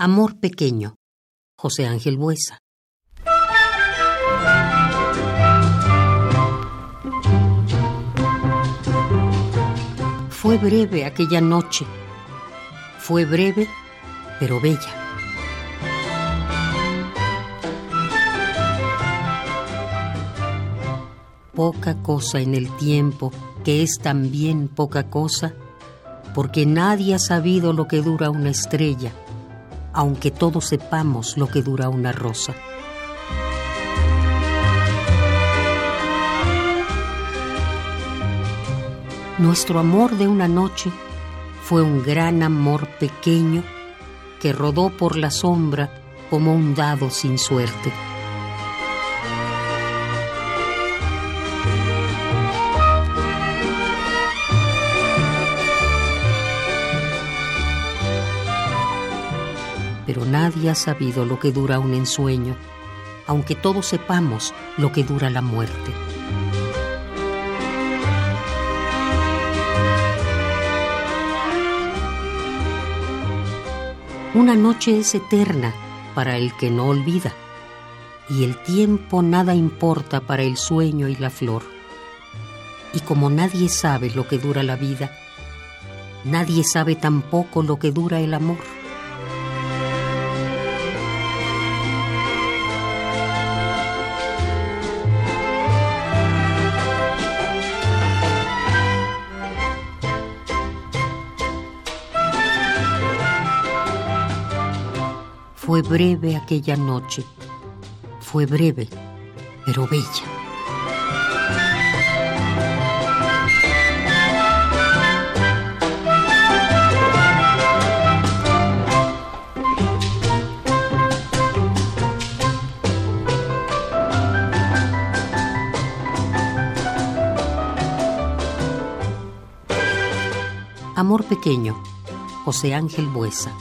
Amor pequeño. José Ángel Buesa. Fue breve aquella noche. Fue breve, pero bella. Poca cosa en el tiempo, que es también poca cosa, porque nadie ha sabido lo que dura una estrella aunque todos sepamos lo que dura una rosa. Nuestro amor de una noche fue un gran amor pequeño que rodó por la sombra como un dado sin suerte. Pero nadie ha sabido lo que dura un ensueño, aunque todos sepamos lo que dura la muerte. Una noche es eterna para el que no olvida, y el tiempo nada importa para el sueño y la flor. Y como nadie sabe lo que dura la vida, nadie sabe tampoco lo que dura el amor. Fue breve aquella noche, fue breve, pero bella. Amor pequeño, José Ángel Buesa.